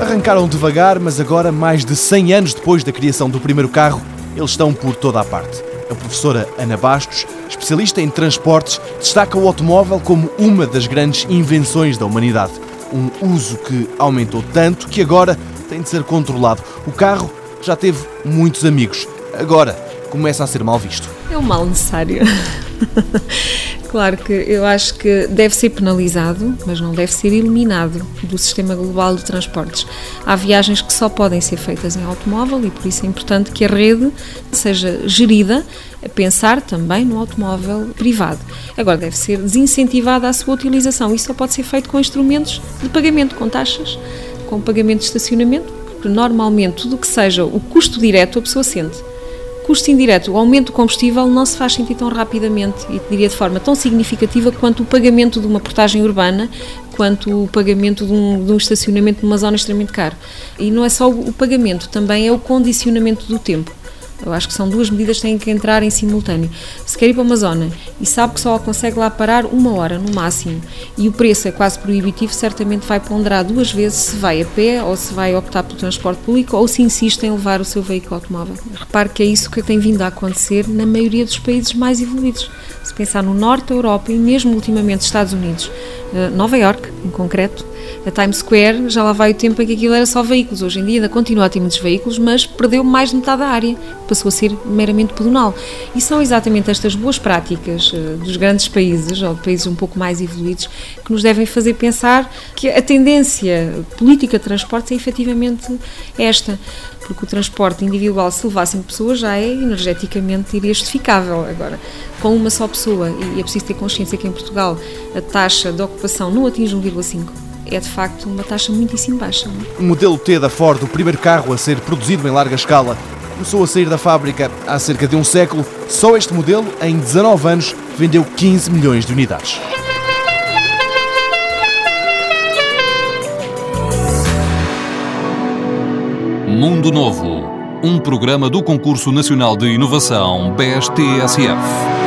Arrancaram devagar, mas agora, mais de 100 anos depois da criação do primeiro carro, eles estão por toda a parte. A professora Ana Bastos, especialista em transportes, destaca o automóvel como uma das grandes invenções da humanidade. Um uso que aumentou tanto que agora tem de ser controlado. O carro já teve muitos amigos. Agora começa a ser mal visto. É um mal necessário. claro que eu acho que deve ser penalizado, mas não deve ser eliminado do sistema global de transportes. Há viagens que só podem ser feitas em automóvel e por isso é importante que a rede seja gerida a pensar também no automóvel privado. Agora, deve ser desincentivada a sua utilização. Isso só pode ser feito com instrumentos de pagamento, com taxas, com pagamento de estacionamento, porque normalmente tudo o que seja o custo direto a pessoa sente custo indireto, o aumento do combustível não se faz sentir tão rapidamente e diria de forma tão significativa quanto o pagamento de uma portagem urbana, quanto o pagamento de um, de um estacionamento numa zona extremamente caro. E não é só o pagamento, também é o condicionamento do tempo. Eu acho que são duas medidas que têm que entrar em simultâneo. Se quer ir para uma zona e sabe que só consegue lá parar uma hora no máximo e o preço é quase proibitivo, certamente vai ponderar duas vezes se vai a pé ou se vai optar pelo transporte público ou se insiste em levar o seu veículo automóvel. Repare que é isso que tem vindo a acontecer na maioria dos países mais evoluídos. Se pensar no norte da Europa e mesmo ultimamente Estados Unidos, eh, Nova York em concreto, a Times Square já lá vai o tempo em que aquilo era só veículos. Hoje em dia ainda continua a ter muitos veículos, mas perdeu mais de metade da área, passou a ser meramente pedonal. E são exatamente estas boas práticas uh, dos grandes países, ou de países um pouco mais evoluídos, que nos devem fazer pensar que a tendência política de transportes é efetivamente esta porque o transporte individual, se cinco pessoas, já é energeticamente justificável. Agora, com uma só pessoa, e é preciso ter consciência que em Portugal a taxa de ocupação não atinge 1,5 é de facto uma taxa muitíssimo baixa. O modelo T da Ford, o primeiro carro a ser produzido em larga escala, começou a sair da fábrica há cerca de um século. Só este modelo, em 19 anos, vendeu 15 milhões de unidades. Mundo Novo, um programa do Concurso Nacional de Inovação BSTSF.